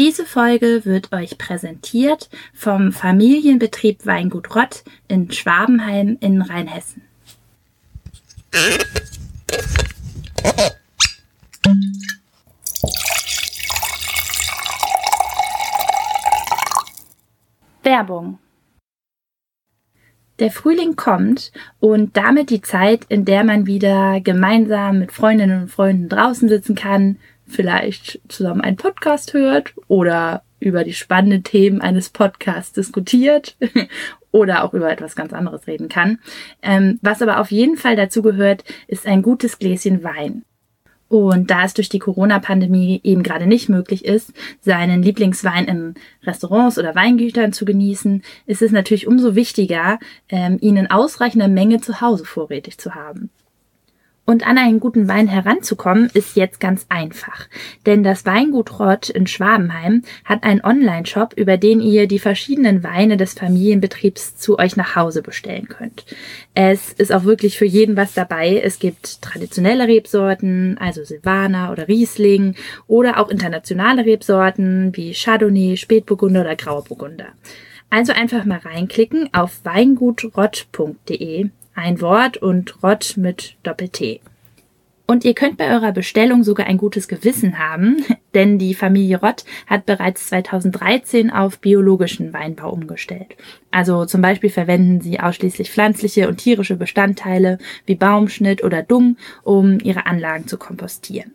Diese Folge wird euch präsentiert vom Familienbetrieb Weingut Rott in Schwabenheim in Rheinhessen. Werbung der Frühling kommt und damit die Zeit, in der man wieder gemeinsam mit Freundinnen und Freunden draußen sitzen kann, vielleicht zusammen einen Podcast hört oder über die spannenden Themen eines Podcasts diskutiert oder auch über etwas ganz anderes reden kann. Ähm, was aber auf jeden Fall dazu gehört, ist ein gutes Gläschen Wein. Und da es durch die Corona-Pandemie eben gerade nicht möglich ist, seinen Lieblingswein in Restaurants oder Weingütern zu genießen, ist es natürlich umso wichtiger, ähm, ihn in ausreichender Menge zu Hause vorrätig zu haben. Und an einen guten Wein heranzukommen, ist jetzt ganz einfach. Denn das Weingut Rott in Schwabenheim hat einen Online-Shop, über den ihr die verschiedenen Weine des Familienbetriebs zu euch nach Hause bestellen könnt. Es ist auch wirklich für jeden was dabei. Es gibt traditionelle Rebsorten, also Silvaner oder Riesling, oder auch internationale Rebsorten wie Chardonnay, Spätburgunder oder Grauburgunder. Also einfach mal reinklicken auf weingutrott.de ein Wort und Rott mit Doppel-T. Und ihr könnt bei eurer Bestellung sogar ein gutes Gewissen haben, denn die Familie Rott hat bereits 2013 auf biologischen Weinbau umgestellt. Also zum Beispiel verwenden sie ausschließlich pflanzliche und tierische Bestandteile wie Baumschnitt oder Dung, um ihre Anlagen zu kompostieren.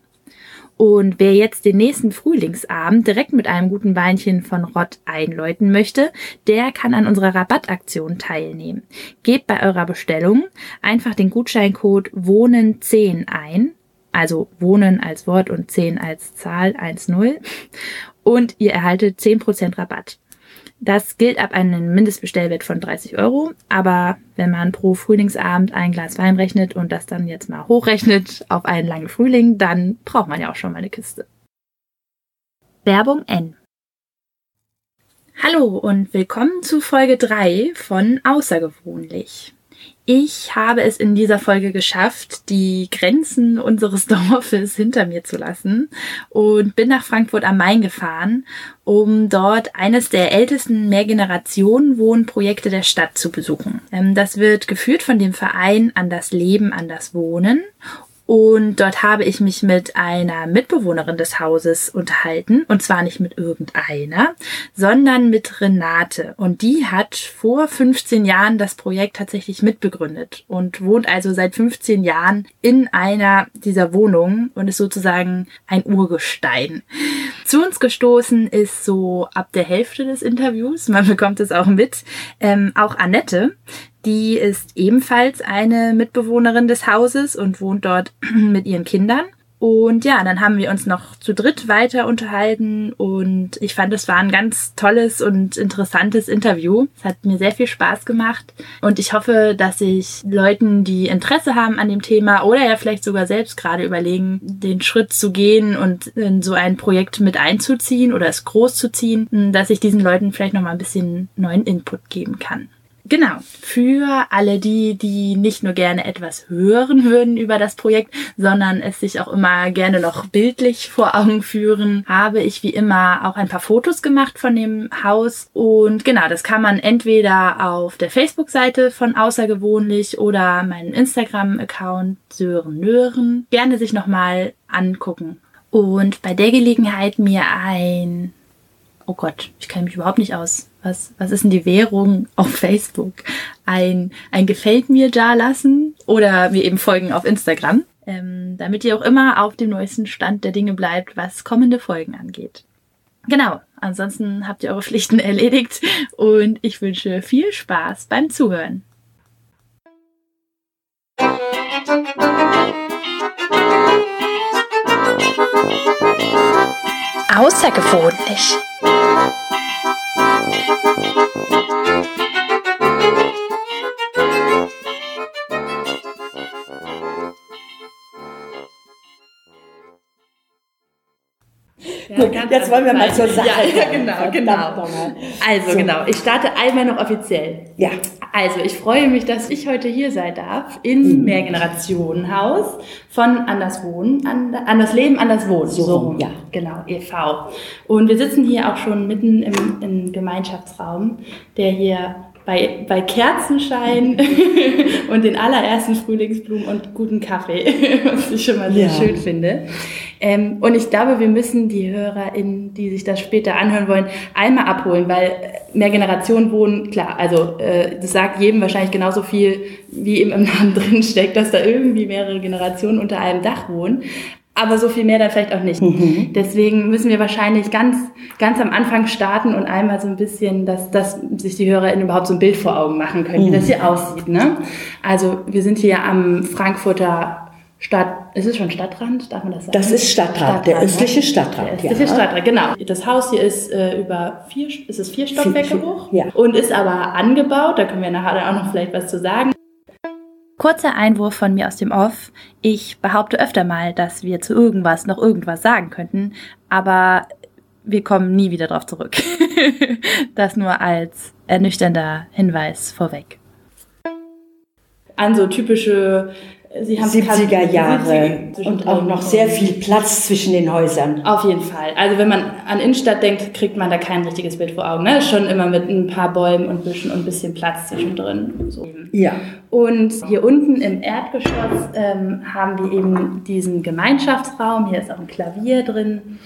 Und wer jetzt den nächsten Frühlingsabend direkt mit einem guten Weinchen von Rott einläuten möchte, der kann an unserer Rabattaktion teilnehmen. Gebt bei eurer Bestellung einfach den Gutscheincode Wohnen10 ein, also Wohnen als Wort und 10 als Zahl 1-0 und ihr erhaltet 10% Rabatt. Das gilt ab einem Mindestbestellwert von 30 Euro. Aber wenn man pro Frühlingsabend ein Glas Wein rechnet und das dann jetzt mal hochrechnet auf einen langen Frühling, dann braucht man ja auch schon mal eine Kiste. Werbung N. Hallo und willkommen zu Folge 3 von Außergewöhnlich. Ich habe es in dieser Folge geschafft, die Grenzen unseres Dorfes hinter mir zu lassen und bin nach Frankfurt am Main gefahren, um dort eines der ältesten Mehrgenerationen-Wohnprojekte der Stadt zu besuchen. Ähm, das wird geführt von dem Verein An das Leben, an das Wohnen und dort habe ich mich mit einer Mitbewohnerin des Hauses unterhalten. Und zwar nicht mit irgendeiner, sondern mit Renate. Und die hat vor 15 Jahren das Projekt tatsächlich mitbegründet und wohnt also seit 15 Jahren in einer dieser Wohnungen und ist sozusagen ein Urgestein. Zu uns gestoßen ist so ab der Hälfte des Interviews, man bekommt es auch mit, ähm, auch Annette, die ist ebenfalls eine Mitbewohnerin des Hauses und wohnt dort mit ihren Kindern. Und ja, dann haben wir uns noch zu dritt weiter unterhalten und ich fand, es war ein ganz tolles und interessantes Interview. Es hat mir sehr viel Spaß gemacht und ich hoffe, dass ich Leuten, die Interesse haben an dem Thema oder ja vielleicht sogar selbst gerade überlegen, den Schritt zu gehen und in so ein Projekt mit einzuziehen oder es groß zu ziehen, dass ich diesen Leuten vielleicht noch mal ein bisschen neuen Input geben kann. Genau, für alle die, die nicht nur gerne etwas hören würden über das Projekt, sondern es sich auch immer gerne noch bildlich vor Augen führen, habe ich wie immer auch ein paar Fotos gemacht von dem Haus. Und genau, das kann man entweder auf der Facebook-Seite von Außergewöhnlich oder meinen Instagram-Account Sören Nören gerne sich nochmal angucken. Und bei der Gelegenheit mir ein oh Gott, ich kenne mich überhaupt nicht aus. Was, was ist denn die Währung auf Facebook? Ein, ein Gefällt mir da lassen oder mir eben folgen auf Instagram, ähm, damit ihr auch immer auf dem neuesten Stand der Dinge bleibt, was kommende Folgen angeht. Genau, ansonsten habt ihr eure Pflichten erledigt und ich wünsche viel Spaß beim Zuhören. Außergewöhnlich. Música Gut, jetzt wollen wir mal zur Sache. Ja, ja genau, genau. Also so. genau, ich starte einmal noch offiziell. Ja. Also ich freue mich, dass ich heute hier sein darf im mhm. Mehrgenerationenhaus von Anders Wohnen, Anders Leben, Anders Wohnen. So, so ja. Genau, e.V. Und wir sitzen hier auch schon mitten im, im Gemeinschaftsraum, der hier bei, bei Kerzenschein und den allerersten Frühlingsblumen und guten Kaffee, was ich schon mal sehr ja. schön finde. Ähm, und ich glaube, wir müssen die HörerInnen, die sich das später anhören wollen, einmal abholen, weil mehr Generationen wohnen, klar, also äh, das sagt jedem wahrscheinlich genauso viel, wie im Namen drin steckt, dass da irgendwie mehrere Generationen unter einem Dach wohnen aber so viel mehr dann vielleicht auch nicht. Mhm. Deswegen müssen wir wahrscheinlich ganz, ganz am Anfang starten und einmal so ein bisschen, dass, dass sich die HörerInnen überhaupt so ein Bild vor Augen machen können, mhm. wie das hier aussieht. Ne? Also wir sind hier am Frankfurter Stadt, ist es schon Stadtrand, darf man das sagen? Das ist Stadtrand, Stadtrand der östliche Stadtrand. Der östliche ja. Stadtrand, genau. Das Haus hier ist äh, über vier, ist es vier Stockwerke hoch ja. und ist aber angebaut, da können wir nachher auch noch vielleicht was zu sagen. Kurzer Einwurf von mir aus dem Off. Ich behaupte öfter mal, dass wir zu irgendwas noch irgendwas sagen könnten, aber wir kommen nie wieder darauf zurück. das nur als ernüchternder Hinweis vorweg. An so typische Sie haben 70er Jahre und auch noch sehr viel Platz zwischen den Häusern. Auf jeden Fall. Also wenn man an Innenstadt denkt, kriegt man da kein richtiges Bild vor Augen. Ne? Schon immer mit ein paar Bäumen und Büschen und ein bisschen Platz zwischendrin. So. Ja. Und hier unten im Erdgeschoss ähm, haben wir eben diesen Gemeinschaftsraum. Hier ist auch ein Klavier drin.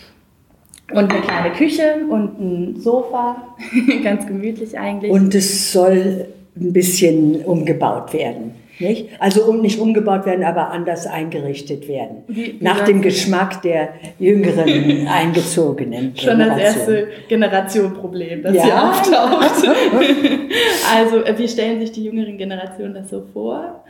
Und eine kleine Küche und ein Sofa, ganz gemütlich eigentlich. Und es soll ein bisschen umgebaut werden. Nicht? Also nicht umgebaut werden, aber anders eingerichtet werden. Wie, wie Nach dem Geschmack der jüngeren Eingezogenen. Schon das erste Generationenproblem, das ja. hier auftaucht. also äh, wie stellen sich die jüngeren Generationen das so vor?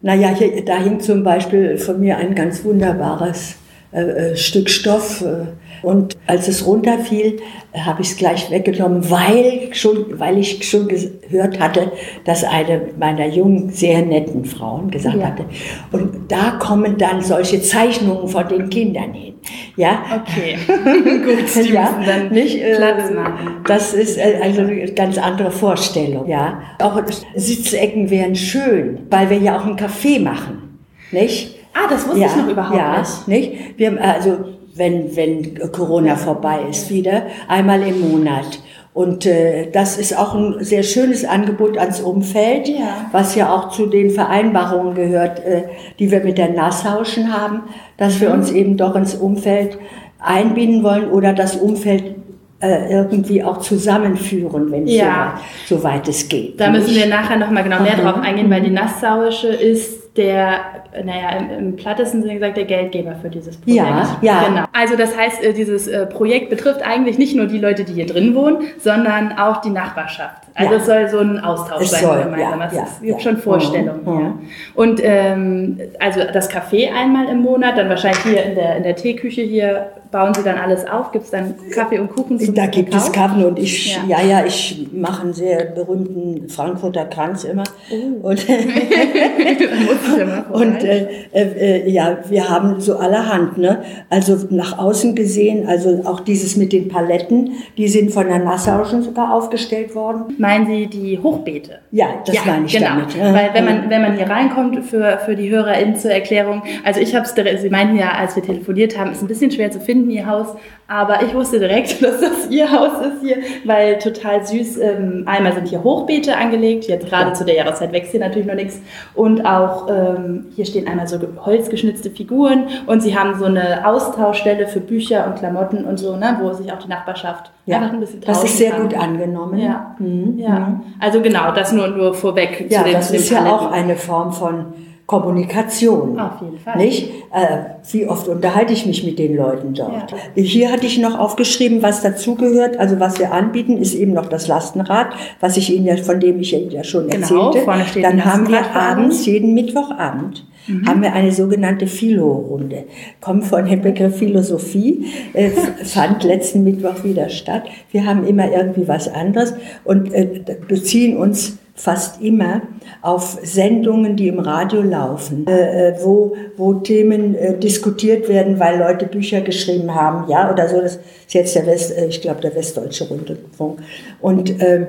Naja, hier, da hing zum Beispiel von mir ein ganz wunderbares äh, äh Stück Stoff. Äh, und als es runterfiel, habe ich es gleich weggenommen, weil, schon, weil ich schon gehört hatte, dass eine meiner jungen, sehr netten Frauen gesagt ja. hatte, und da kommen dann solche Zeichnungen von den Kindern hin. Ja? Okay, gut, die ja, dann nicht äh, Platz machen. Das ist äh, also eine ganz andere Vorstellung. Ja? Auch Sitzecken wären schön, weil wir ja auch einen Kaffee machen. Nicht? Ah, das wusste ja, ich noch überhaupt ja, nicht. nicht. Wir, also wenn, wenn Corona vorbei ist wieder, einmal im Monat. Und äh, das ist auch ein sehr schönes Angebot ans Umfeld, ja. was ja auch zu den Vereinbarungen gehört, äh, die wir mit der Nasshauschen haben, dass wir mhm. uns eben doch ins Umfeld einbinden wollen oder das Umfeld äh, irgendwie auch zusammenführen, wenn ja. so, so weit es geht. Da müssen wir nachher nochmal genau mehr drauf eingehen, weil die Nassauische ist der, naja, im, im plattesten Sinne gesagt, der Geldgeber für dieses Projekt. Ja, ja. Genau. Also das heißt, äh, dieses äh, Projekt betrifft eigentlich nicht nur die Leute, die hier drin wohnen, sondern auch die Nachbarschaft. Also ja. es soll so ein Austausch es sein soll, gemeinsam. Ja, es gibt schon Vorstellungen. Mhm. Ja. Und ähm, also das Café einmal im Monat, dann wahrscheinlich hier in der, in der Teeküche hier bauen Sie dann alles auf? Gibt es dann Kaffee und Kuchen zum Da gibt es Kaffee und ich, ja. ja, ja, ich mache einen sehr berühmten Frankfurter Kranz immer. Oh. Und, und äh, äh, ja, wir haben so allerhand, ne? Also nach außen gesehen, also auch dieses mit den Paletten, die sind von der Nassau schon sogar aufgestellt worden. Meinen Sie die Hochbeete? Ja, das ja, meine ich genau. damit. Weil wenn man, wenn man hier reinkommt, für, für die HörerInnen zur Erklärung, also ich habe es, Sie meinten ja, als wir telefoniert haben, ist ein bisschen schwer zu finden, Ihr Haus, aber ich wusste direkt, dass das Ihr Haus ist hier, weil total süß. Ähm, einmal sind hier Hochbeete angelegt, jetzt gerade zu der Jahreszeit wächst hier natürlich noch nichts. Und auch ähm, hier stehen einmal so holzgeschnitzte Figuren und Sie haben so eine Austauschstelle für Bücher und Klamotten und so, ne, wo sich auch die Nachbarschaft ja, einfach ein bisschen Das ist sehr kann. gut angenommen. Ja. Mhm. ja. Mhm. Also genau, das nur, nur vorweg ja, zu den Das ist ja auch eine Form von Kommunikation. Auf jeden Fall. Nicht? Äh, wie oft unterhalte ich mich mit den Leuten dort? Ja. Hier hatte ich noch aufgeschrieben, was dazugehört. Also was wir anbieten, ist eben noch das Lastenrad, was ich Ihnen ja, von dem ich Ihnen ja schon genau, erzählte. Vorne steht Dann haben wir abends, jeden Mittwochabend, mhm. haben wir eine sogenannte Philo-Runde. Kommt von dem Begriff Philosophie, äh, fand letzten Mittwoch wieder statt. Wir haben immer irgendwie was anderes und äh, beziehen uns fast immer auf Sendungen, die im Radio laufen, äh, äh, wo, wo Themen äh, diskutiert werden, weil Leute Bücher geschrieben haben, ja, oder so. Das ist jetzt der West, äh, ich glaube, der Westdeutsche Rundfunk. Und äh,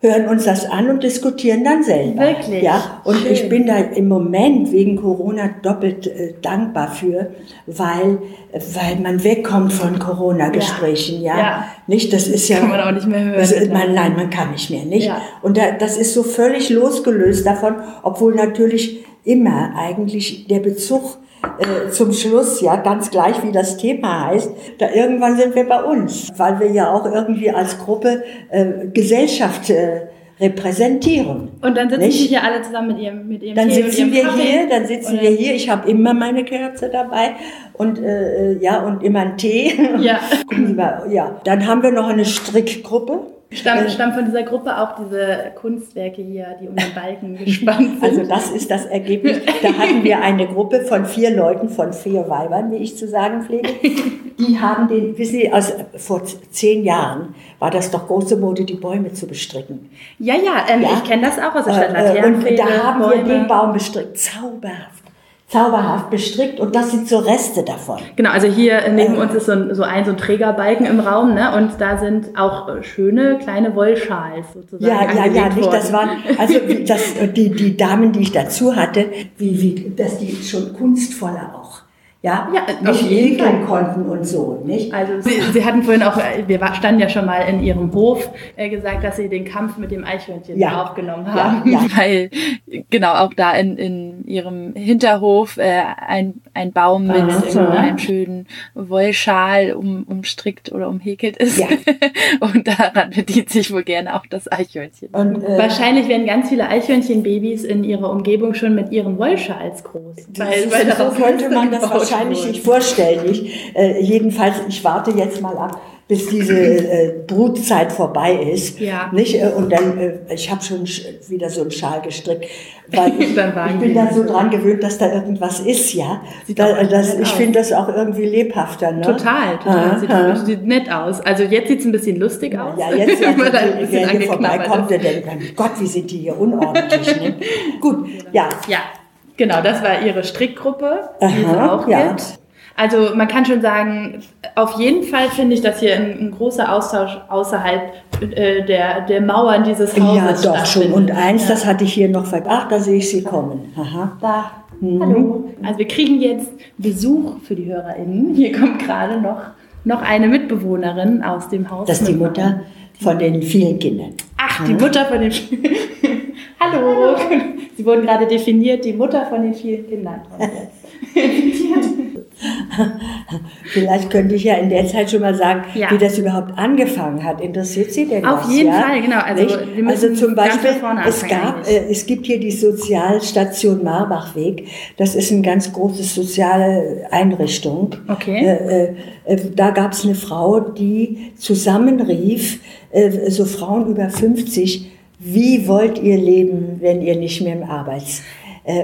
hören uns das an und diskutieren dann selber. Wirklich? Ja, und Schön. ich bin da im Moment wegen Corona doppelt äh, dankbar für, weil, weil man wegkommt von Corona-Gesprächen, ja. ja. ja. Nicht, das ist ja. Kann man auch nicht mehr hören. Das, man, nein, man kann nicht mehr, nicht? Ja. Und da, das ist so völlig losgelöst davon, obwohl natürlich immer eigentlich der Bezug äh, zum Schluss, ja, ganz gleich wie das Thema heißt, da irgendwann sind wir bei uns, weil wir ja auch irgendwie als Gruppe äh, Gesellschaft äh, repräsentieren. Und dann sitzen nicht? wir hier alle zusammen mit ihrem mit ihrem Dann Tee sitzen wir Kaffee. hier, dann sitzen wir hier. Ich habe immer meine Kerze dabei und äh, äh ja und immer einen Tee. Ja. ja. Dann haben wir noch eine Strickgruppe. Stammt, äh, stammt von dieser Gruppe auch diese Kunstwerke hier, die um den Balken gespannt sind? Also das ist das Ergebnis. Da hatten wir eine Gruppe von vier Leuten, von vier Weibern, wie ich zu sagen pflege. Die haben den, wissen Sie, aus, vor zehn Jahren war das doch große Mode, die Bäume zu bestricken. Ja, ja, ähm, ja? ich kenne das auch aus der Stadt äh, äh Und da haben Bäume. wir den Baum bestrickt. Zauberhaft zauberhaft bestrickt und das sind so Reste davon. Genau, also hier neben äh, uns ist so ein, so ein, so ein Trägerbalken im Raum, ne? Und da sind auch äh, schöne kleine Wollschals sozusagen. Ja, ja, ja, nicht, das waren, also das, die, die Damen, die ich dazu hatte, wie, wie, dass die schon kunstvoller auch ja, ja nicht häkeln konnten und so, nicht? Also Sie, Sie hatten vorhin auch, wir standen ja schon mal in Ihrem Hof, äh, gesagt, dass Sie den Kampf mit dem Eichhörnchen ja. aufgenommen haben. Ja, ja. Weil, genau, auch da in, in Ihrem Hinterhof äh, ein, ein Baum mit Aha, einem schönen Wollschal um, umstrickt oder umhäkelt ist. Ja. und daran bedient sich wohl gerne auch das Eichhörnchen. Und, äh, Wahrscheinlich werden ganz viele Eichhörnchenbabys in ihrer Umgebung schon mit ihren Wollschals groß. Weil, weil so könnte man das wahrscheinlich nicht vorstellen. Ich, äh, jedenfalls, ich warte jetzt mal ab, bis diese äh, Brutzeit vorbei ist. Ja. Nicht? Äh, und dann, äh, ich habe schon wieder so einen Schal gestrickt, weil ich, ich bin dann so dran gewöhnt, dass da irgendwas ist, ja. Da, das, ich finde das auch irgendwie lebhafter. Ne? Total, total. Ah, sieht, ah. sieht nett aus. Also jetzt sieht es ein bisschen lustig aus. Ja, jetzt, wenn man ein bisschen hier vorbeikommt, der denkt, Gott, wie sind die hier unordentlich. Ne? Gut, ja. Ja, Genau, das war ihre Strickgruppe, die Aha, es auch ja. gibt. Also man kann schon sagen, auf jeden Fall finde ich, dass hier ein, ein großer Austausch außerhalb äh, der, der Mauern dieses Hauses Ja, doch schon. Und eins, ja. das hatte ich hier noch vergessen. Ach, da sehe ich Sie kommen. Aha. Da. Mhm. Hallo. Also wir kriegen jetzt Besuch für die HörerInnen. Hier kommt gerade noch, noch eine Mitbewohnerin aus dem Haus. Das ist die Mutter von den vielen Kindern. Ach, die Mutter von den Hallo. Sie wurden gerade definiert, die Mutter von den vielen Kindern. Vielleicht könnte ich ja in der Zeit schon mal sagen, ja. wie das überhaupt angefangen hat. Interessiert Sie denn Auf das? Auf jeden ja? Fall, genau. Also, also zum Beispiel, es, gab, äh, es gibt hier die Sozialstation Marbachweg. Das ist eine ganz große soziale Einrichtung. Okay. Äh, äh, da gab es eine Frau, die zusammenrief, äh, so Frauen über 50, wie wollt ihr leben, wenn ihr nicht mehr im Arbeits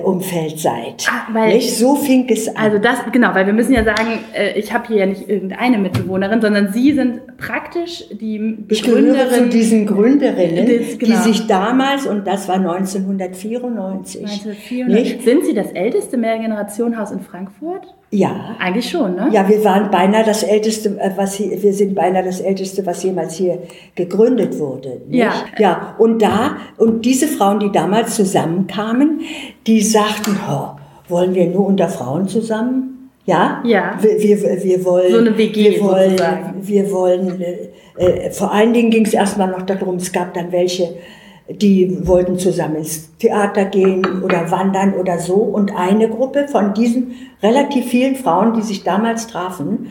Umfeld seid. Ah, weil, nicht? So fing es an. Also das, genau, weil wir müssen ja sagen, äh, ich habe hier ja nicht irgendeine Mitbewohnerin, sondern Sie sind praktisch die Begründerin. Ich gehöre zu diesen Gründerinnen, das, genau. die sich damals, und das war 1994. 1994. Nicht? Sind Sie das älteste Mehrgenerationenhaus in Frankfurt? Ja. Eigentlich schon, ne? Ja, wir waren beinahe das älteste, äh, was hier, wir sind beinahe das älteste, was jemals hier gegründet wurde. Nicht? Ja. Ja. Und da, und diese Frauen, die damals zusammenkamen, die sagten, oh, wollen wir nur unter Frauen zusammen? Ja? Ja. Wir, wir, wir wollen. So eine WG wir wollen, sozusagen. Wir wollen, äh, äh, vor allen Dingen ging es erstmal noch darum, es gab dann welche, die wollten zusammen ins Theater gehen oder wandern oder so. Und eine Gruppe von diesen relativ vielen Frauen, die sich damals trafen,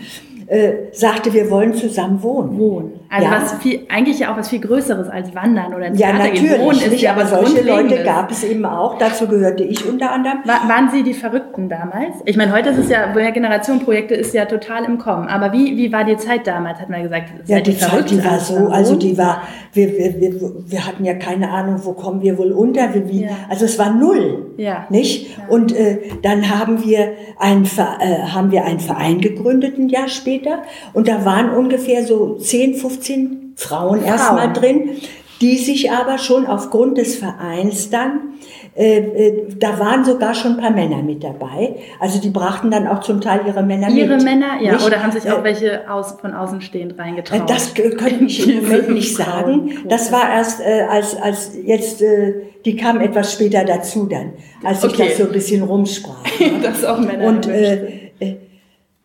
äh, sagte, wir wollen zusammen wohnen. Wohnen. Also ja. was viel, eigentlich ja auch was viel Größeres als Wandern oder ins Ja, Theater natürlich. Wohnen ist nicht, ja aber solche Leute gab es eben auch. Dazu gehörte ich unter anderem. War, waren Sie die Verrückten damals? Ich meine, heute ist es ja, Generationenprojekte ist ja total im Kommen. Aber wie, wie war die Zeit damals, hat man gesagt? Ja, die, die Zeit, die war so, also die war, wir, wir, wir, wir hatten ja keine Ahnung, wo kommen wir wohl unter, wie, ja. also es war null. Ja. Nicht? Ja. Und äh, dann haben wir, ein, äh, haben wir einen Verein gegründet ein Jahr später und da waren ungefähr so 10, 15 Frauen, Frauen. erstmal drin, die sich aber schon aufgrund des Vereins dann äh, äh, da waren sogar schon ein paar Männer mit dabei. Also die brachten dann auch zum Teil ihre Männer ihre mit. Ihre Männer, ja. Nicht? Oder haben sich auch äh, welche aus, von außen stehend reingetraut? Das könnte ich im Moment nicht sagen. Das war erst äh, als, als jetzt, äh, die kamen etwas später dazu dann, als okay. das so ein bisschen rumsprach. das auch Männer. Und äh, äh,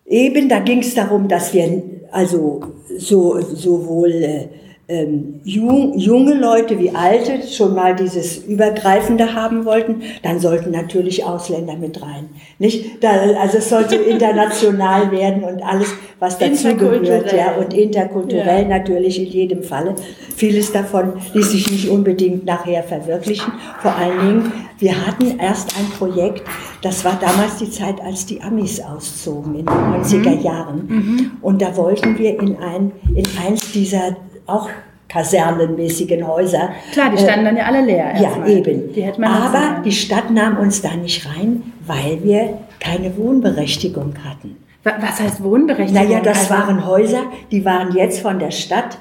eben, da ging es darum, dass wir also so sowohl äh, ähm, jung, junge Leute wie alte schon mal dieses Übergreifende haben wollten, dann sollten natürlich Ausländer mit rein. Nicht? Da, also es sollte international werden und alles, was dazu gehört, ja, und interkulturell ja. natürlich in jedem Falle. Vieles davon ließ sich nicht unbedingt nachher verwirklichen. Vor allen Dingen, wir hatten erst ein Projekt, das war damals die Zeit, als die Amis auszogen, in den 90er mhm. Jahren. Mhm. Und da wollten wir in ein, in eins dieser auch kasernenmäßigen Häuser. Klar, die standen äh, dann ja alle leer. Ja, mal. eben. Die Aber die Stadt nahm uns da nicht rein, weil wir keine Wohnberechtigung hatten. Was heißt Wohnberechtigung? Naja, das also, waren Häuser, die waren jetzt von der Stadt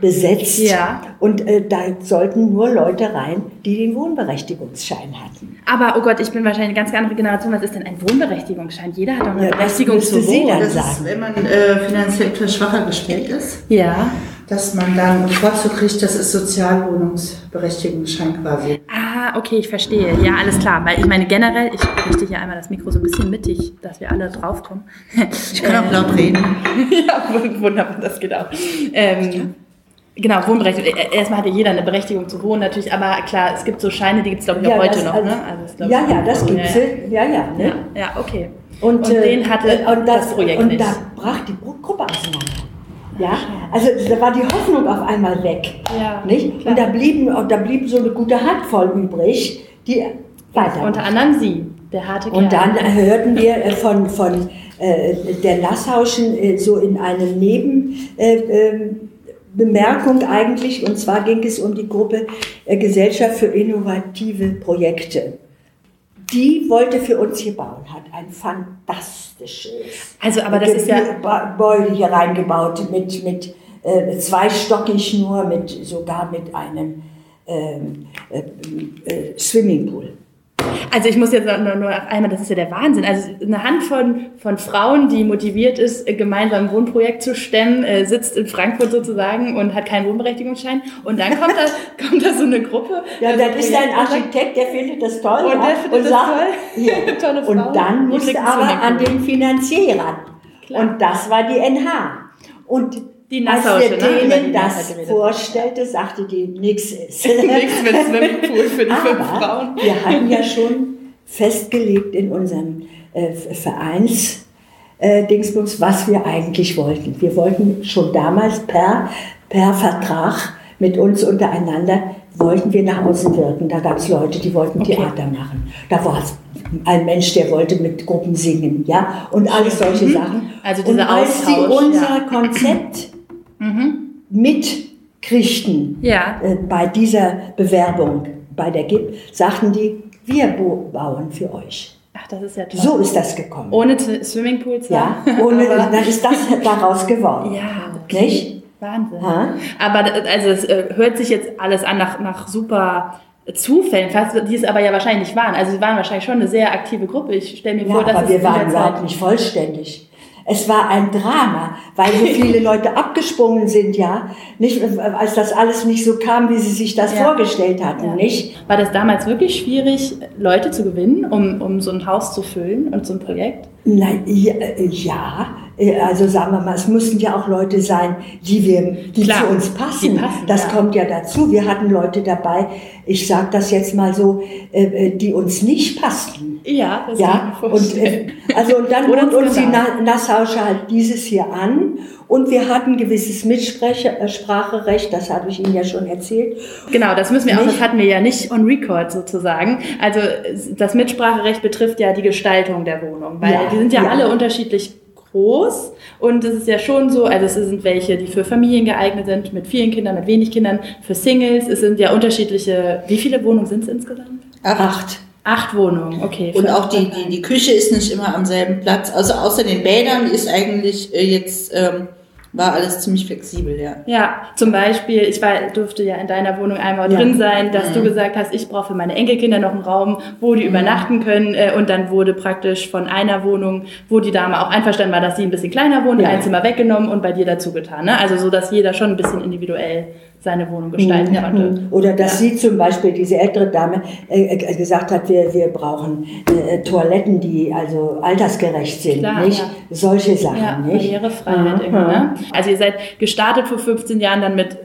besetzt. Ja. Und äh, da sollten nur Leute rein, die den Wohnberechtigungsschein hatten. Aber, oh Gott, ich bin wahrscheinlich eine ganz andere Generation. Was ist denn ein Wohnberechtigungsschein? Jeder hat doch eine ja, Berechtigung zu wohnen. Das ist, wenn man äh, finanziell etwas schwacher gestellt ist. Ja. Dass man dann Vorzug kriegt, das ist Sozialwohnungsberechtigungsschein quasi. Ah, okay, ich verstehe. Ja, alles klar. Weil ich meine, generell, ich richte hier einmal das Mikro so ein bisschen mittig, dass wir alle draufkommen. Ich kann auch laut reden. ja, wunderbar, das geht auch. Ähm, Genau, Wohnberechtigung. E, erstmal hatte jeder eine Berechtigung zu wohnen, natürlich, aber klar, es gibt so Scheine, die gibt es, glaube ich, auch ja, heute noch. Also, ne? also, ja, ja, das gibt es. Ja, ja. Ne? ja, ja okay. Und, und den hatte äh, und das, das, Projekt und nicht. Und da brach die Gruppe auseinander. Ja, also da war die Hoffnung auf einmal weg. Ja, nicht? Und da blieben, da blieb so eine gute Handvoll übrig, die weiter. Unter anderem Sie, der harte Kerl. Und dann hörten wir äh, von, von äh, der Nasshauschen äh, so in einem Neben. Äh, ähm, Bemerkung eigentlich, und zwar ging es um die Gruppe äh, Gesellschaft für innovative Projekte. Die wollte für uns hier bauen, hat ein fantastisches also, aber das ist ja Gebäude hier reingebaut, mit, mit äh, zweistockig nur, mit, sogar mit einem ähm, äh, äh, Swimmingpool. Also ich muss jetzt nur, nur einmal, das ist ja der Wahnsinn. Also eine Hand von, Frauen, die motiviert ist, gemeinsam ein Wohnprojekt zu stemmen, äh, sitzt in Frankfurt sozusagen und hat keinen Wohnberechtigungsschein. Und dann kommt da, kommt da so eine Gruppe. Ja, dann ist ein Architekt, der findet das toll. Und findet und das sagt, toll. Ja. Tolle Frau. Und dann musste aber an den Finanzier ran. Und das war die NH. Und die Als wir denen das vorstellte, sagte die, nix ist. nix mit Swimmingpool für die Aber fünf Frauen. wir hatten ja schon festgelegt in unserem äh, Vereins, äh, Dingsbums, was wir eigentlich wollten. Wir wollten schon damals per, per Vertrag mit uns untereinander, wollten wir nach außen wirken. Da gab es Leute, die wollten okay. Theater machen. Da war es ein Mensch, der wollte mit Gruppen singen, ja, und alles solche mhm. Sachen. Also dieser und als Austausch, sie unser ja. Konzept mhm. mitkriegten ja. äh, bei dieser Bewerbung bei der GIP, sagten die, wir bauen für euch. Ach, das ist ja toll. So ist das gekommen. Ohne Swimmingpools? Ja, ohne, dann ist das daraus geworden. Ja, okay. Nicht? Wahnsinn. Ha? Aber also es äh, hört sich jetzt alles an nach, nach super Zufällen, fast, die es aber ja wahrscheinlich nicht waren. Also sie waren wahrscheinlich schon eine sehr aktive Gruppe. Ich stelle mir ja, vor, dass aber wir waren überhaupt nicht vollständig. Es war ein Drama, weil so viele Leute abgesprungen sind, ja. Nicht, als das alles nicht so kam, wie sie sich das ja. vorgestellt hatten, ja. nicht? War das damals wirklich schwierig, Leute zu gewinnen, um, um so ein Haus zu füllen und so ein Projekt? Nein, ja, ja, also sagen wir mal, es mussten ja auch Leute sein, die wir, die Klar, zu uns passen. passen das ja. kommt ja dazu. Wir hatten Leute dabei, ich sage das jetzt mal so, äh, äh, die uns nicht passten. Ja, das ja? kann ich und, äh, Also und dann bot uns die Nassausche halt dieses hier an und wir hatten gewisses Mitspracherecht, das habe ich Ihnen ja schon erzählt. Genau, das müssen wir nicht? auch, das hatten wir ja nicht on record sozusagen. Also das Mitspracherecht betrifft ja die Gestaltung der Wohnung, weil ja, die sind ja, ja alle unterschiedlich groß und es ist ja schon so, also es sind welche, die für Familien geeignet sind, mit vielen Kindern, mit wenig Kindern, für Singles. Es sind ja unterschiedliche, wie viele Wohnungen sind es insgesamt? Acht. Acht Wohnungen, okay. Und auch die, die, die Küche ist nicht immer am selben Platz. Also außer den Bädern ist eigentlich äh, jetzt ähm, war alles ziemlich flexibel, ja. Ja, zum Beispiel, ich war, durfte ja in deiner Wohnung einmal ja. drin sein, dass mhm. du gesagt hast, ich brauche für meine Enkelkinder noch einen Raum, wo die mhm. übernachten können. Äh, und dann wurde praktisch von einer Wohnung, wo die Dame auch einverstanden war, dass sie ein bisschen kleiner wohnt, ja. ein Zimmer weggenommen und bei dir dazu getan. Ne? Also so, dass jeder schon ein bisschen individuell seine Wohnung gestalten ja. konnte. Oder dass ja. sie zum Beispiel, diese ältere Dame, äh, äh gesagt hat, wir, wir brauchen äh, Toiletten, die also altersgerecht sind, Klar, nicht? Ja. Solche Sachen, ja, nicht? Barrierefreiheit irgendwie, ne? Also ihr seid gestartet vor 15 Jahren dann mit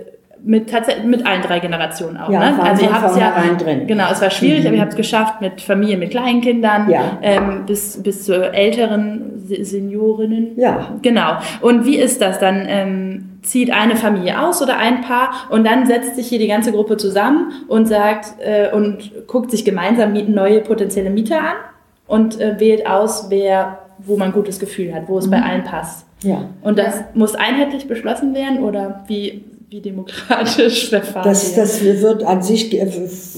mit tatsächlich mit allen drei Generationen auch. Ja, ne? Also ihr habt ja drin. Genau, es war schwierig, mhm. aber ihr habt es geschafft mit Familien, mit Kleinkindern ja. ähm, bis bis zu älteren Seniorinnen. Ja. Genau. Und wie ist das dann? Ähm, zieht eine Familie aus oder ein Paar und dann setzt sich hier die ganze Gruppe zusammen und sagt äh, und guckt sich gemeinsam neue potenzielle Mieter an und äh, wählt aus, wer wo man ein gutes Gefühl hat, wo es mhm. bei allen passt. Ja. Und das ja. muss einheitlich beschlossen werden oder wie wie demokratisch verfahren das, das wird an sich,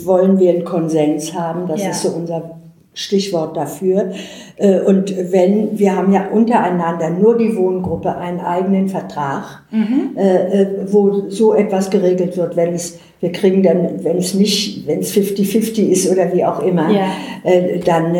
wollen wir einen Konsens haben, das ja. ist so unser Stichwort dafür. Äh, und wenn, wir haben ja untereinander nur die Wohngruppe einen eigenen Vertrag, mhm. Äh, äh, wo so etwas geregelt wird, wenn es, wir kriegen dann, wenn es nicht, wenn es 50-50 ist oder wie auch immer, ja. dann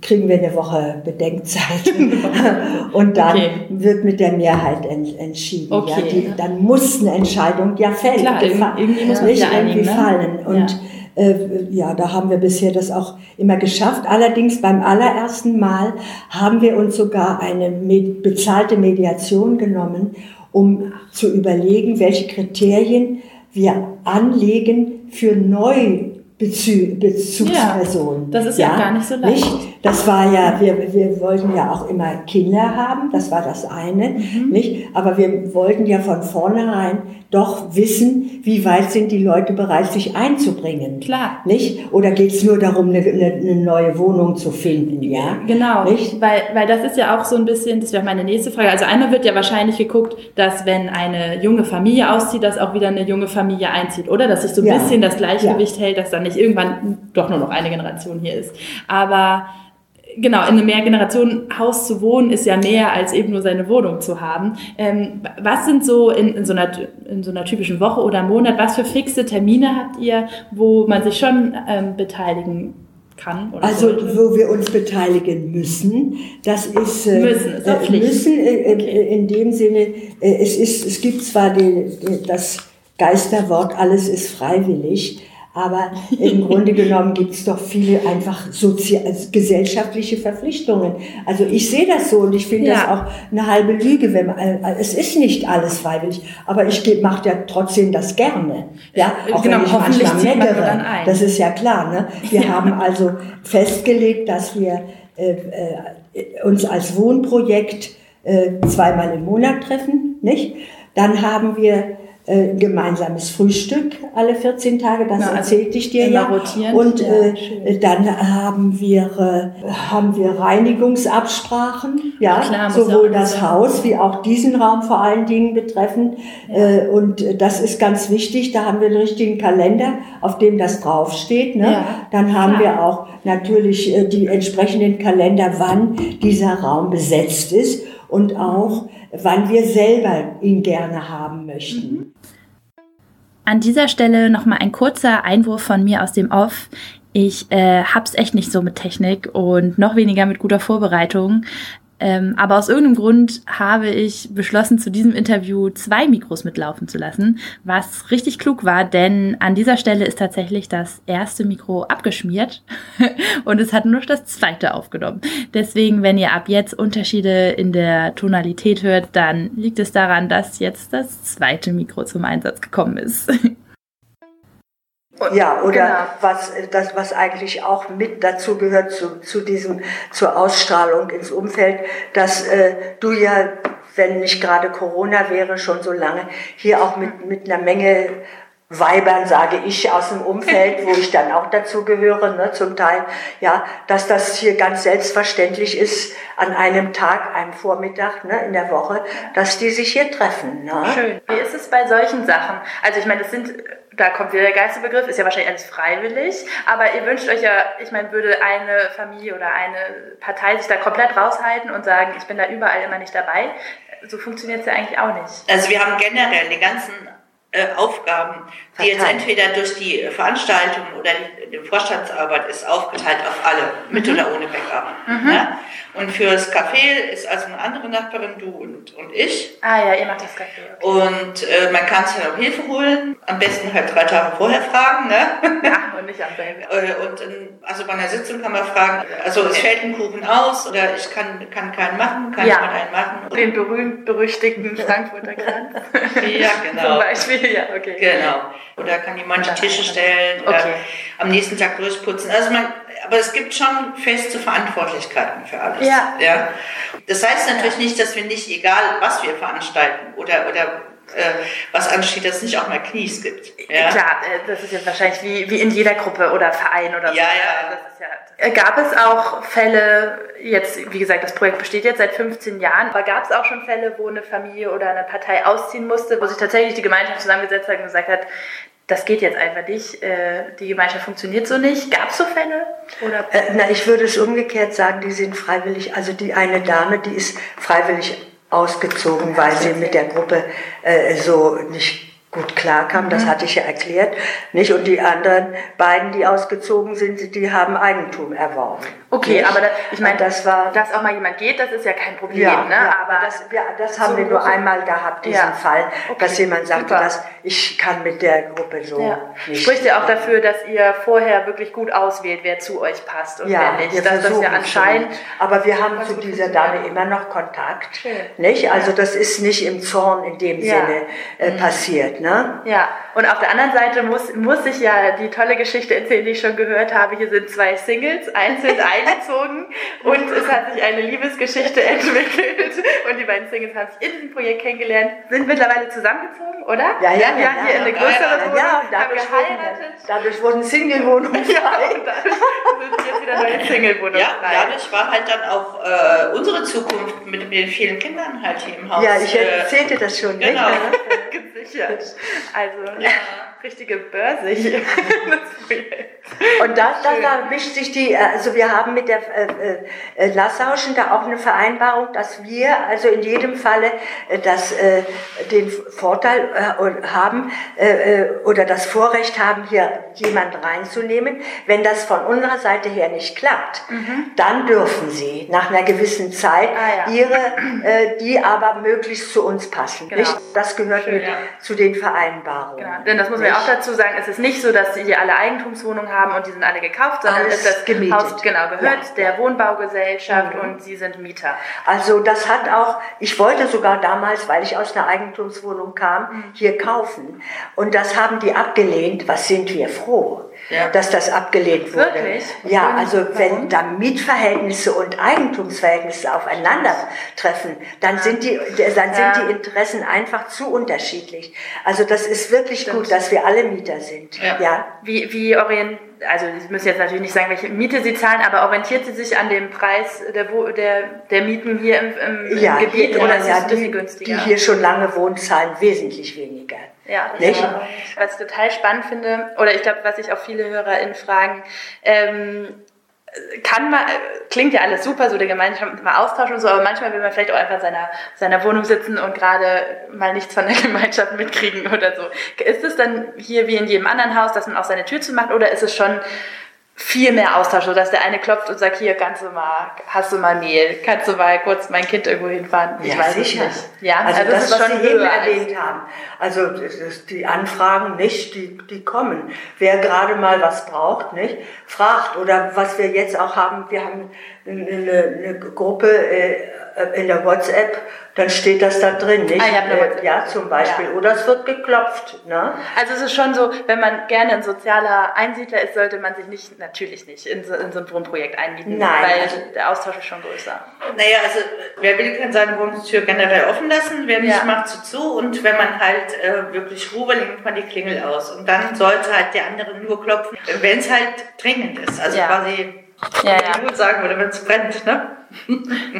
kriegen wir eine Woche Bedenkzeit und dann okay. wird mit der Mehrheit entschieden. Okay. Ja, die, dann muss eine Entscheidung ja fällen, Klar, irgendwie muss man nicht irgendwie ne? fallen. Und ja. Äh, ja, da haben wir bisher das auch immer geschafft. Allerdings beim allerersten Mal haben wir uns sogar eine med bezahlte Mediation genommen, um zu überlegen, welche Kriterien wir anlegen für neu Bezü Bezugspersonen. Ja, das ist ja, ja, gar nicht so leicht. Nicht? Das war ja, wir, wir wollten ja auch immer Kinder haben, das war das eine, mhm. nicht? Aber wir wollten ja von vornherein doch wissen, wie weit sind die Leute bereit, sich einzubringen. Klar. Nicht? Oder geht es nur darum, eine, eine, neue Wohnung zu finden, ja? Genau. Nicht? Weil, weil das ist ja auch so ein bisschen, das wäre meine nächste Frage. Also einmal wird ja wahrscheinlich geguckt, dass wenn eine junge Familie auszieht, dass auch wieder eine junge Familie einzieht, oder? Dass sich so ein ja. bisschen das Gleichgewicht ja. hält, dass dann nicht irgendwann doch nur noch eine Generation hier ist. Aber genau, in einem Mehrgenerationenhaus zu wohnen, ist ja mehr als eben nur seine Wohnung zu haben. Ähm, was sind so in, in, so einer, in so einer typischen Woche oder Monat, was für fixe Termine habt ihr, wo man sich schon ähm, beteiligen kann? also, sollte? wo wir uns beteiligen müssen, das ist, äh, müssen, ist äh, müssen äh, okay. in dem Sinne, äh, es, ist, es gibt zwar die, das Geisterwort, alles ist freiwillig, aber im Grunde genommen gibt es doch viele einfach sozial, also gesellschaftliche Verpflichtungen. Also ich sehe das so und ich finde ja. das auch eine halbe Lüge. Wenn man, äh, es ist nicht alles freiwillig, aber ich mache ja trotzdem das gerne. Ja, auch genau, wenn ich manchmal meckere. Das ist ja klar. Ne? Wir ja. haben also festgelegt, dass wir äh, äh, uns als Wohnprojekt äh, zweimal im Monat treffen. Nicht? Dann haben wir äh, gemeinsames Frühstück alle 14 Tage, das ja, also erzählte ich dir ja. Rotieren. Und ja, äh, dann haben wir, äh, haben wir Reinigungsabsprachen, ja, klar, sowohl das sein. Haus wie auch diesen Raum vor allen Dingen betreffend. Äh, und das ist ganz wichtig, da haben wir einen richtigen Kalender, auf dem das draufsteht. Ne? Ja, dann haben klar. wir auch natürlich äh, die entsprechenden Kalender, wann dieser Raum besetzt ist und auch wann wir selber ihn gerne haben möchten. Mhm. An dieser Stelle nochmal ein kurzer Einwurf von mir aus dem Off. Ich äh, hab's echt nicht so mit Technik und noch weniger mit guter Vorbereitung. Ähm, aber aus irgendeinem Grund habe ich beschlossen, zu diesem Interview zwei Mikros mitlaufen zu lassen, was richtig klug war, denn an dieser Stelle ist tatsächlich das erste Mikro abgeschmiert und es hat nur das zweite aufgenommen. Deswegen, wenn ihr ab jetzt Unterschiede in der Tonalität hört, dann liegt es daran, dass jetzt das zweite Mikro zum Einsatz gekommen ist. Ja, oder genau. was, das, was eigentlich auch mit dazu gehört zu, zu diesem, zur Ausstrahlung ins Umfeld, dass äh, du ja, wenn nicht gerade Corona wäre, schon so lange, hier auch mit, mit einer Menge Weibern, sage ich, aus dem Umfeld, wo ich dann auch dazu gehöre, ne, zum Teil, ja, dass das hier ganz selbstverständlich ist, an einem Tag, einem Vormittag, ne, in der Woche, dass die sich hier treffen. Ne? Schön. Wie ist es bei solchen Sachen? Also ich meine, das sind da kommt wieder der Geisterbegriff, ist ja wahrscheinlich alles freiwillig, aber ihr wünscht euch ja, ich meine, würde eine Familie oder eine Partei sich da komplett raushalten und sagen, ich bin da überall immer nicht dabei. so funktioniert es ja eigentlich auch nicht. Also wir haben generell die ganzen äh, Aufgaben, die jetzt entweder durch die Veranstaltung oder die, die Vorstandsarbeit ist, aufgeteilt auf alle, mit mhm. oder ohne Backup. Mhm. Ja? Und fürs Café ist also eine andere Nachbarin, du und, und ich. Ah ja, ihr macht das Café. Okay. Und äh, man kann sich auch Hilfe holen, am besten halt drei Tage vorher fragen. Ne? Ja, und nicht am selben. Äh, und in, also bei einer Sitzung kann man fragen, also es fällt ein Kuchen aus oder ich kann, kann keinen machen, kann ja. ich einen machen. Den berühmt-berüchtigten Frankfurter Kranz. ja, genau. Zum Beispiel. ja, okay. Genau. Oder kann jemand die Tische stellen oder okay. am nächsten Tag durchputzen. Also man, aber es gibt schon feste Verantwortlichkeiten für alles. Ja. ja. Das heißt natürlich nicht, dass wir nicht, egal was wir veranstalten oder, oder was ansteht, dass es nicht auch mal Knies gibt. Ja? Klar, äh, das ist ja wahrscheinlich wie, wie in jeder Gruppe oder Verein oder so. Ja, ja. Das ist ja äh, Gab es auch Fälle, jetzt, wie gesagt, das Projekt besteht jetzt seit 15 Jahren, aber gab es auch schon Fälle, wo eine Familie oder eine Partei ausziehen musste, wo sich tatsächlich die Gemeinschaft zusammengesetzt hat und gesagt hat, das geht jetzt einfach nicht, die Gemeinschaft funktioniert so nicht. Gab es so Fälle? Oder? na, ich würde es umgekehrt sagen, die sind freiwillig, also die eine Dame, die ist freiwillig ausgezogen, weil sie mit der Gruppe äh, so nicht gut klarkam, das mhm. hatte ich ja erklärt, nicht? Und die anderen beiden, die ausgezogen sind, die haben Eigentum erworben. Okay, nicht? aber da, ich meine, das war, dass auch mal jemand geht, das ist ja kein Problem, ja, ne? Ja, aber das, ja, das haben so wir nur einmal gehabt, diesen ja. Fall, okay. dass jemand sagte, dass ich kann mit der Gruppe so ja. nicht. Spricht ja auch dafür, dass ihr vorher wirklich gut auswählt, wer zu euch passt und ja, wer nicht. Das, das ja anscheinend. Aber wir haben zu dieser Dame immer noch Kontakt, nicht? Also das ist nicht im Zorn in dem Sinne äh, mhm. passiert. Ne? Ja, und auf der anderen Seite muss, muss ich ja die tolle Geschichte erzählen, die ich schon gehört habe. Hier sind zwei Singles, einzeln eingezogen und es hat sich eine Liebesgeschichte entwickelt. Und die beiden Singles haben sich in diesem Projekt kennengelernt, sind mittlerweile zusammengezogen, oder? Ja, ja, ja. ja hier in eine größere Wohnung, ja, dadurch haben geheiratet. dadurch wurden Single-Wohnungen frei. Ja, dadurch sind jetzt wieder neue Single-Wohnungen ja, frei. Dadurch war halt dann auch äh, unsere Zukunft mit den vielen Kindern halt hier im Haus. Ja, ich äh, erzählte das schon. Genau. Gesichert. Also, ja, richtige Börse hier. Und da, da, da mischt sich die, also wir haben mit der äh, äh, Lassauschen da auch eine Vereinbarung, dass wir also in jedem Falle äh, das, äh, den Vorteil äh, haben äh, äh, oder das Vorrecht haben, hier jemand reinzunehmen. Wenn das von unserer Seite her nicht klappt, mhm. dann dürfen sie nach einer gewissen Zeit ah, ja. ihre, äh, die aber möglichst zu uns passen. Genau. Nicht? Das gehört Schön, mit ja. zu den Vereinbarungen. Genau. Denn das muss man ja auch dazu sagen, es ist nicht so, dass sie hier alle Eigentumswohnungen haben und die sind alle gekauft, sondern Alles das gemietet. Haus genau, gehört ja. der Wohnbaugesellschaft mhm. und sie sind Mieter. Also das hat auch, ich wollte sogar damals, weil ich aus einer Eigentumswohnung kam, mhm. hier kaufen. Und das haben die abgelehnt. Was sind wir froh? Ja. dass das abgelehnt wurde. Wirklich? Ja, also Warum? wenn da Mietverhältnisse und Eigentumsverhältnisse aufeinandertreffen, dann sind die, dann ja. sind die Interessen einfach zu unterschiedlich. Also das ist wirklich Stimmt. gut, dass wir alle Mieter sind. Ja. Wie, wie orient also Sie müssen jetzt natürlich nicht sagen, welche Miete Sie zahlen, aber orientiert Sie sich an dem Preis der, der, der Mieten hier im, im, ja, Gebiet hier, oder ja, ist es die, günstiger? Die hier schon lange wohnen, zahlen wesentlich weniger. Ja, das? War, was ich total spannend finde, oder ich glaube, was sich auch viele HörerInnen fragen, ähm, kann man, klingt ja alles super, so der Gemeinschaft mal austauschen und so, aber manchmal will man vielleicht auch einfach in seiner, seiner Wohnung sitzen und gerade mal nichts von der Gemeinschaft mitkriegen oder so. Ist es dann hier wie in jedem anderen Haus, dass man auch seine Tür zumacht oder ist es schon viel mehr Austausch, so dass der eine klopft und sagt, hier kannst du mal, hast du mal Mehl, kannst du mal kurz mein Kind irgendwo hinfahren? Ich ja, weiß sicher. nicht. Ja, also, also das, das was Sie eben erwähnt haben. Also die Anfragen nicht, die, die kommen. Wer gerade mal was braucht, nicht, fragt. Oder was wir jetzt auch haben, wir haben eine, eine Gruppe äh, in der WhatsApp, dann steht das da drin, nicht? Ah, äh, ja, zum Beispiel. Ja. Oder es wird geklopft. Ne? Also es ist schon so, wenn man gerne ein sozialer Einsiedler ist, sollte man sich nicht, natürlich nicht in so, in so ein Wohnprojekt einmieten, Nein, weil also, der Austausch ist schon größer. Naja, also wer will, kann seine Wohnungstür generell offen lassen, wer nicht, ja. macht sie zu und wenn man halt äh, wirklich Ruhe, legt man die Klingel aus und dann sollte halt der andere nur klopfen, wenn es halt dringend ist. Also ja. quasi, ja, ja. ich sagen würde, wenn es brennt, ne?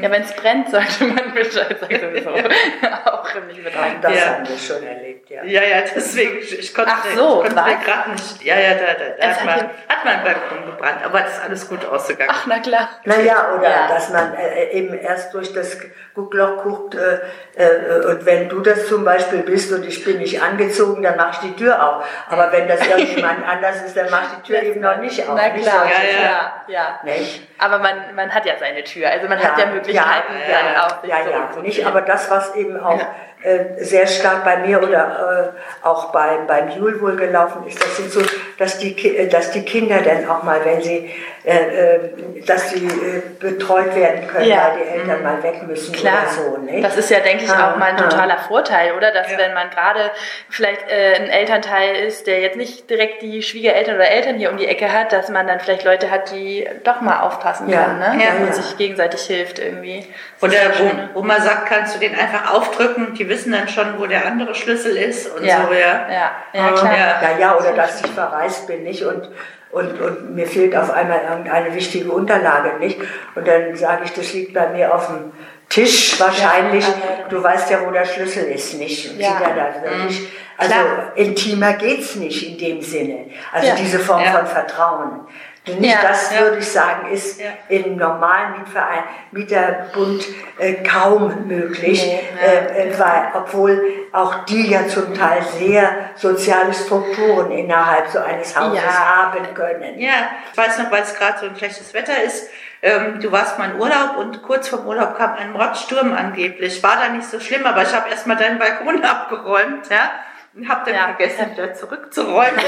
Ja, wenn es brennt, sollte man Bescheid sagen sowieso. auch nicht mit rein. Das Ja. haben wir schon erlebt, ja. Ja, ja, deswegen, ich, konnte Ach so, ich konnte gerade nicht. Ja, ja, da, da, da Es hat, man, hat man Balkon gebrannt, aber das ist alles gut ausgegangen. Ach, na klar. Naja, oder Ja. dass man äh, eben erst durch das Guckloch guckt äh, äh, und wenn du das zum Beispiel bist und ich bin nicht angezogen, dann mach ich die Tür auf. Aber wenn das irgendjemand anders ist, dann mach ich die Tür eben noch nicht auf. Na Nicht klar, solche Ja, ja, ja. ja. ja. Nicht? Aber man, man hat ja seine Tür, also man hat ja Möglichkeiten, ja, seine ja, Aufsicht ja, ja, nicht, aber das, was eben auch äh, sehr stark bei mir oder äh, auch bei, beim Jul wohl gelaufen ist, das sind so, dass die, Ki- äh, dass die Kinder dann auch mal, wenn sie, äh, äh, dass sie äh, betreut werden können, Ja. weil die Eltern mal weg müssen Klar, oder so. Nicht? das ist ja, denke ich, Ah, auch mal ein ah. totaler Vorteil, oder? Dass wenn man gerade vielleicht äh, ein Elternteil ist, der jetzt nicht direkt die Schwiegereltern oder Eltern hier um die Ecke hat, dass man dann vielleicht Leute hat, die doch mal aufpassen Ja, können, ne? ja, ja. sich gegenseitig hilft irgendwie. Das Oder ja wo, wo man sagt, kannst du den einfach aufdrücken, die wissen dann schon, wo der andere Schlüssel ist und ja. so, ja. ja, ja, klar. Ja. Ja, ja, oder dass ich verreist bin, nicht? Und, und, und mir fehlt auf einmal irgendeine wichtige Unterlage, nicht? Und dann sage ich, das liegt bei mir auf dem Tisch wahrscheinlich. Ja, aber- du weißt ja, wo der Schlüssel ist, nicht? Ja. da wirklich, also Klar. intimer geht's nicht in dem Sinne. Also Ja. diese Form Ja. von Vertrauen. Nicht Ja, das, ja. würde ich sagen, ist Ja. im normalen Mietverein, Mieterbund äh, kaum möglich, Nee, äh, äh, weil, obwohl auch die ja zum Teil sehr soziale Strukturen innerhalb so eines Hauses haben können. Ja, ich weiß noch, weil es gerade so ein schlechtes Wetter ist. Ähm, du warst mal in Urlaub und kurz vorm Urlaub kam ein Mordsturm angeblich. War da nicht so schlimm, aber ich habe erstmal deinen Balkon abgeräumt, ja. Und habe dann Ja. vergessen, wieder zurückzuräumen.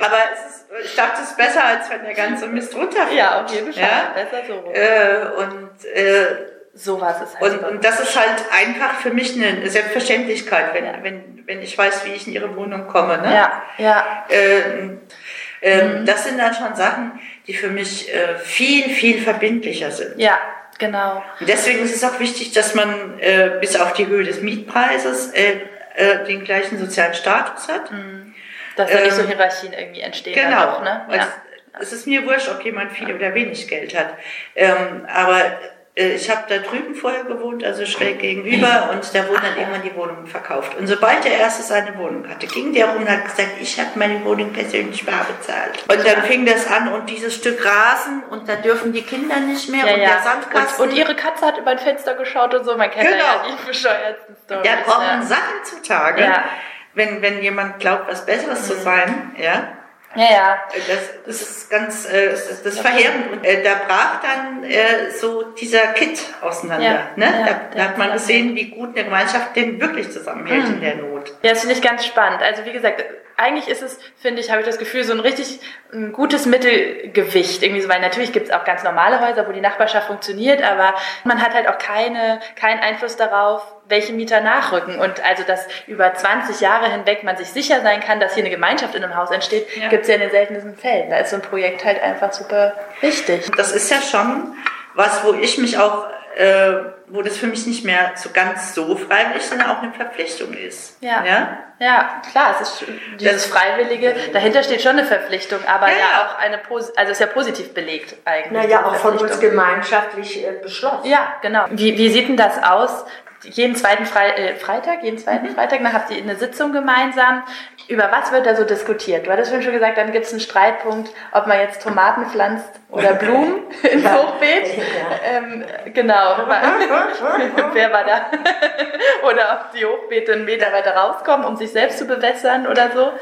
Aber ist, ich dachte, es ist besser, als wenn der ganze Mist runterfällt. Ja, auf jeden Fall. Ja? Besser so. rum. Äh, und äh, Sowas ist halt und, und das ist halt einfach für mich eine Selbstverständlichkeit, wenn, wenn, wenn ich weiß, wie ich in ihre Wohnung komme. Ne? ja, ja, Ähm, ähm, Mhm. Das sind dann schon Sachen, die für mich äh, viel, viel verbindlicher sind. ja, genau. Und deswegen ist es auch wichtig, dass man äh, bis auf die Höhe des Mietpreises äh, äh, den gleichen sozialen Status hat. Dass da nicht so Ähm, Hierarchien irgendwie entstehen. Genau. Auch, ne? Ja. es, es ist mir wurscht, ob jemand viel oder wenig Geld hat. Ähm, aber ich habe da drüben vorher gewohnt, also schräg gegenüber, und da wurden dann irgendwann die Wohnungen verkauft. Und sobald der Erste seine Wohnung hatte, ging der rum und hat gesagt, ich habe meine Wohnung persönlich bar bezahlt. Und dann fing das an und dieses Stück Rasen und da dürfen die Kinder nicht mehr Ja, und ja. der Sandkasten. Und, und ihre Katze hat über ein Fenster geschaut und so. Man kennt Genau. ja die bescheuertsten Storys. ja, kommen ja. Sachen zutage, wenn, wenn jemand glaubt, was Besseres zu sein, ja. Ja, ja. Das, das ist ganz äh, das, das verheerend. Und äh, da brach dann äh, so dieser Kit auseinander. Ja, ne? ja, da, da hat man gesehen, wie gut eine Gemeinschaft denn wirklich zusammenhält in der Not. Ja, das finde ich ganz spannend. Also wie gesagt, eigentlich ist es, finde ich, habe ich das Gefühl, so ein richtig ein gutes Mittelgewicht. Irgendwie so, weil natürlich gibt es auch ganz normale Häuser, wo die Nachbarschaft funktioniert, aber man hat halt auch keine, keinen Einfluss darauf, welche Mieter nachrücken. Und also, dass über 20 Jahre hinweg man sich sicher sein kann, dass hier eine Gemeinschaft in einem Haus entsteht, Ja. gibt es ja in den seltensten Fällen. Da ist so ein Projekt halt einfach super wichtig. Das ist ja schon was, wo ich mich auch, äh, wo das für mich nicht mehr so ganz so freiwillig, sondern auch eine Verpflichtung ist. Ja. ja? Ja, klar, es ist dieses Freiwillige, dahinter steht schon eine Verpflichtung, aber ja, Ja, auch eine, also ist ja positiv belegt eigentlich. Naja, auch von uns gemeinschaftlich äh, beschlossen. Ja, genau. Wie, wie sieht denn das aus? Jeden zweiten Fre äh, Freitag, jeden zweiten Freitag, dann habt ihr eine Sitzung gemeinsam. Über was wird da so diskutiert? Du hattest schon gesagt, dann gibt es einen Streitpunkt, ob man jetzt Tomaten pflanzt oder Blumen ins Ja. Hochbeet. Ja. Ähm, genau. Wer war da? oder ob die Hochbeete einen Meter weiter rauskommen, um sich selbst zu bewässern oder so.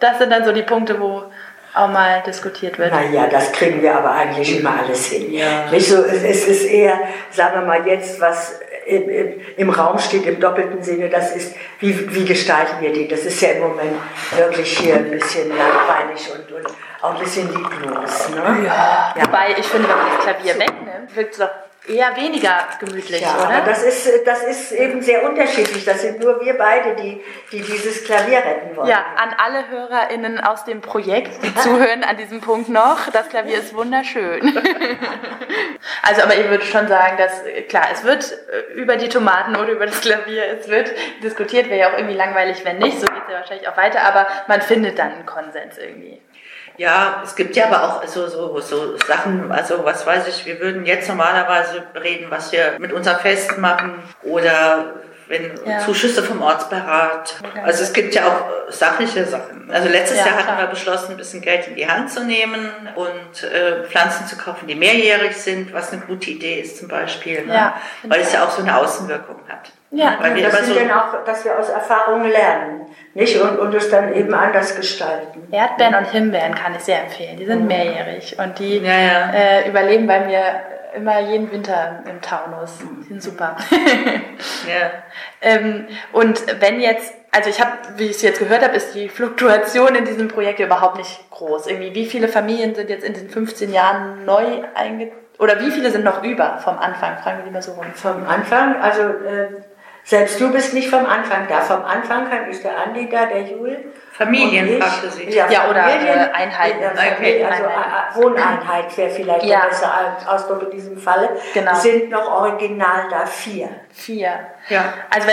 Das sind dann so die Punkte, wo auch mal diskutiert wird. Naja, das kriegen wir aber eigentlich immer alles hin. Ja. Nicht so, es ist eher, sagen wir mal jetzt, was im, im, im Raum steht, im doppelten Sinne, das ist, wie, wie gestalten wir die? Das ist ja im Moment wirklich hier ein bisschen langweilig und, und auch ein bisschen lieblos. Ne? Ja. Wobei ich finde, wenn man das Klavier wegnimmt, wirkt es doch eher weniger gemütlich, Ja, oder? das ist, das ist eben sehr unterschiedlich. Das sind nur wir beide, die, die dieses Klavier retten wollen. ja, an alle HörerInnen aus dem Projekt, die zuhören an diesem Punkt noch, das Klavier ist wunderschön. also, aber ich würde schon sagen, dass, klar, es wird äh, über die Tomaten oder über das Klavier, es wird diskutiert, wäre ja auch irgendwie langweilig, wenn nicht, so geht es ja wahrscheinlich auch weiter, aber man findet dann einen Konsens irgendwie. Ja, es gibt ja aber auch so, so, so Sachen, also was weiß ich, wir würden jetzt normalerweise reden, was wir mit unserem Fest machen oder wenn ja. Zuschüsse vom Ortsberat. Also es gibt ja auch äh, sachliche Sachen. Also letztes ja, Jahr hatten klar. wir beschlossen, ein bisschen Geld in die Hand zu nehmen und äh, Pflanzen zu kaufen, die mehrjährig sind, was eine gute Idee ist zum Beispiel, ne? ja, weil es ja auch so eine Außenwirkung hat. Ja, weil wir das sind so dann auch, dass wir aus Erfahrungen lernen, nicht und, und es dann eben anders gestalten. Erdbeeren und Himbeeren kann ich sehr empfehlen. Die sind mhm. mehrjährig und die äh, überleben bei mir immer jeden Winter im Taunus. Die sind super. ja. ähm, und wenn jetzt, also ich habe, wie ich es jetzt gehört habe, ist die Fluktuation in diesem Projekt überhaupt nicht groß. Irgendwie, wie viele Familien sind jetzt in den 15 Jahren neu eingezogen? Oder wie viele sind noch über vom Anfang? Fragen wir lieber so rum. Vom Anfang, also äh, selbst du bist nicht vom Anfang da. Vom Anfang ist der Andi da, der Jul. Familien, fragte sie. Ja, ja oder äh, Einheiten. Okay. Also Einheiten. Äh, Wohneinheit wäre vielleicht ja. der bessere Ausdruck in diesem Falle. Genau. Sind noch original da vier. Vier. Ja. Also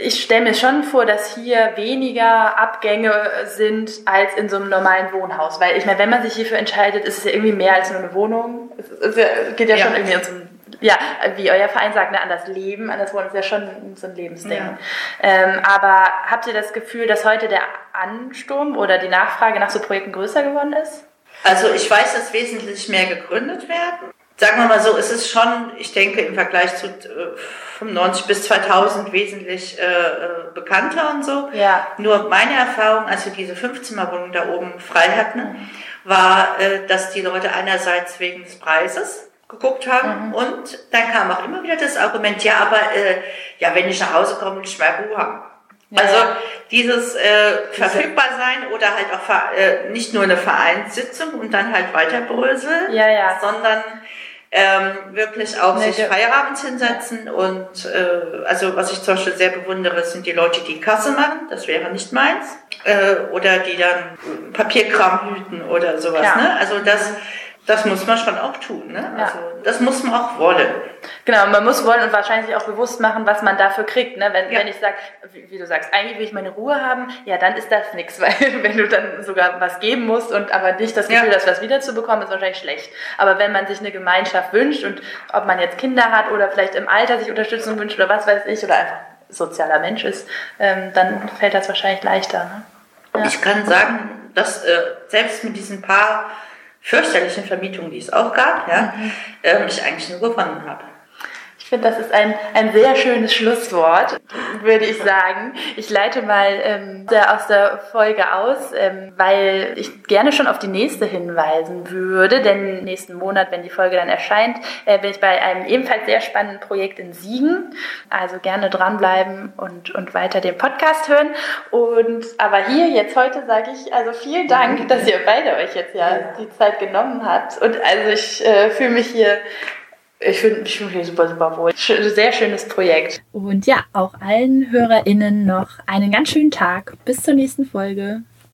ich stelle mir schon vor, dass hier weniger Abgänge sind als in so einem normalen Wohnhaus. Weil ich meine, wenn man sich hierfür entscheidet, ist es ja irgendwie mehr als nur eine Wohnung. Es, geht ja, ja. schon irgendwie um so ein ja, wie euer Verein sagt, ne, an das Leben, an das Wohnen ist ja schon so ein Lebensding. Ja. Ähm, aber habt ihr das Gefühl, dass heute der Ansturm oder die Nachfrage nach so Projekten größer geworden ist? Also ich weiß, dass wesentlich mehr gegründet werden. Sagen wir mal so, es ist schon, ich denke, im Vergleich zu 95 äh, bis 2000 wesentlich äh, äh, bekannter und so. Ja. Nur meine Erfahrung, als wir diese Fünfzimmerwohnung da oben frei hatten, mhm. war, äh, dass die Leute einerseits wegen des Preises geguckt haben. Mhm. Und dann kam auch immer wieder das Argument, ja, aber äh, ja, wenn ich nach Hause komme, will ich mal Ruhe haben. Ja, also dieses äh, verfügbar sein oder halt auch äh, nicht nur eine Vereinssitzung und dann halt weiter bröseln, ja, ja. sondern ähm, wirklich auch nee, sich Feierabends hinsetzen und äh, also was ich zum Beispiel sehr bewundere, sind die Leute, die Kasse machen, das wäre nicht meins, äh, oder die dann Papierkram hüten oder sowas. Ja. Ne? Also das das muss man schon auch tun. Ne? Ja. Also, das muss man auch wollen. Genau, man muss wollen und wahrscheinlich auch bewusst machen, was man dafür kriegt. Ne? Wenn, ja. wenn ich sage, wie, wie, du sagst, eigentlich will ich meine Ruhe haben, ja, dann ist das nichts, weil wenn du dann sogar was geben musst und aber nicht das Gefühl ja. hast, was wiederzubekommen, ist wahrscheinlich schlecht. Aber wenn man sich eine Gemeinschaft wünscht und ob man jetzt Kinder hat oder vielleicht im Alter sich Unterstützung wünscht oder was weiß ich oder einfach sozialer Mensch ist, ähm, dann fällt das wahrscheinlich leichter. Ne? Ja. Ich kann sagen, dass äh, selbst mit diesen paar fürchterlichen Vermietungen, die es auch gab, ja, mhm. ähm, ich eigentlich nur gewonnen habe. Ich finde, das ist ein, ein sehr schönes Schlusswort, würde ich sagen. Ich leite mal ähm, aus der Folge aus, ähm, weil ich gerne schon auf die nächste hinweisen würde, denn nächsten Monat, wenn die Folge dann erscheint, äh, bin ich bei einem ebenfalls sehr spannenden Projekt in Siegen. Also gerne dranbleiben und, und weiter den Podcast hören. Und aber hier jetzt heute sage ich also vielen Dank, dass ihr beide euch jetzt ja die Zeit genommen habt. Und also ich äh, fühle mich hier ich finde ich find mich super, super wohl. Sehr schönes Projekt. Und ja, auch allen HörerInnen noch einen ganz schönen Tag. Bis zur nächsten Folge.